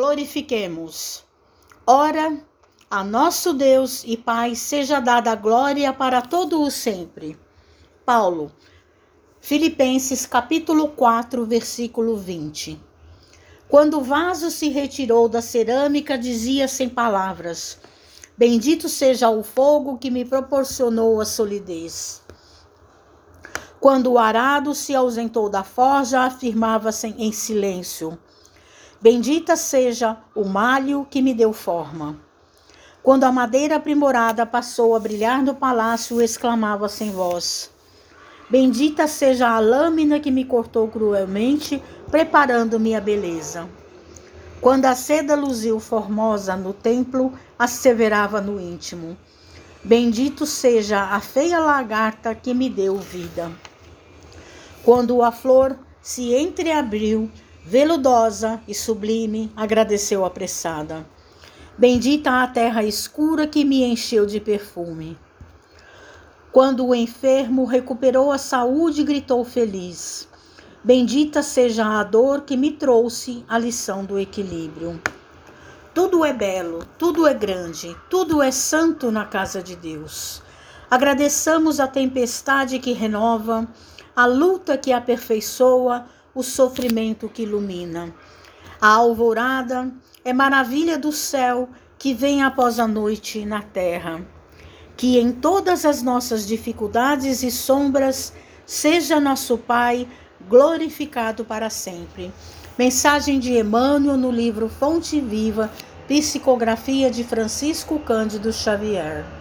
glorifiquemos. Ora, a nosso Deus e Pai seja dada glória para todo o sempre. Paulo, Filipenses capítulo 4, versículo 20. Quando o vaso se retirou da cerâmica, dizia sem palavras: Bendito seja o fogo que me proporcionou a solidez. Quando o arado se ausentou da forja, afirmava-se em silêncio: Bendita seja o malho que me deu forma. Quando a madeira aprimorada passou a brilhar no palácio, exclamava sem voz: Bendita seja a lâmina que me cortou cruelmente, preparando-me a beleza. Quando a seda luziu formosa no templo, asseverava no íntimo: Bendito seja a feia lagarta que me deu vida. Quando a flor se entreabriu, veludosa e sublime, agradeceu apressada. Bendita a terra escura que me encheu de perfume. Quando o enfermo recuperou a saúde, gritou feliz: Bendita seja a dor que me trouxe a lição do equilíbrio. Tudo é belo, tudo é grande, tudo é santo na casa de Deus. Agradeçamos a tempestade que renova, a luta que aperfeiçoa, o sofrimento que ilumina. A alvorada é maravilha do céu que vem após a noite na terra. Que em todas as nossas dificuldades e sombras seja nosso Pai glorificado para sempre. Mensagem de Emmanuel no livro Fonte Viva, Psicografia de Francisco Cândido Xavier.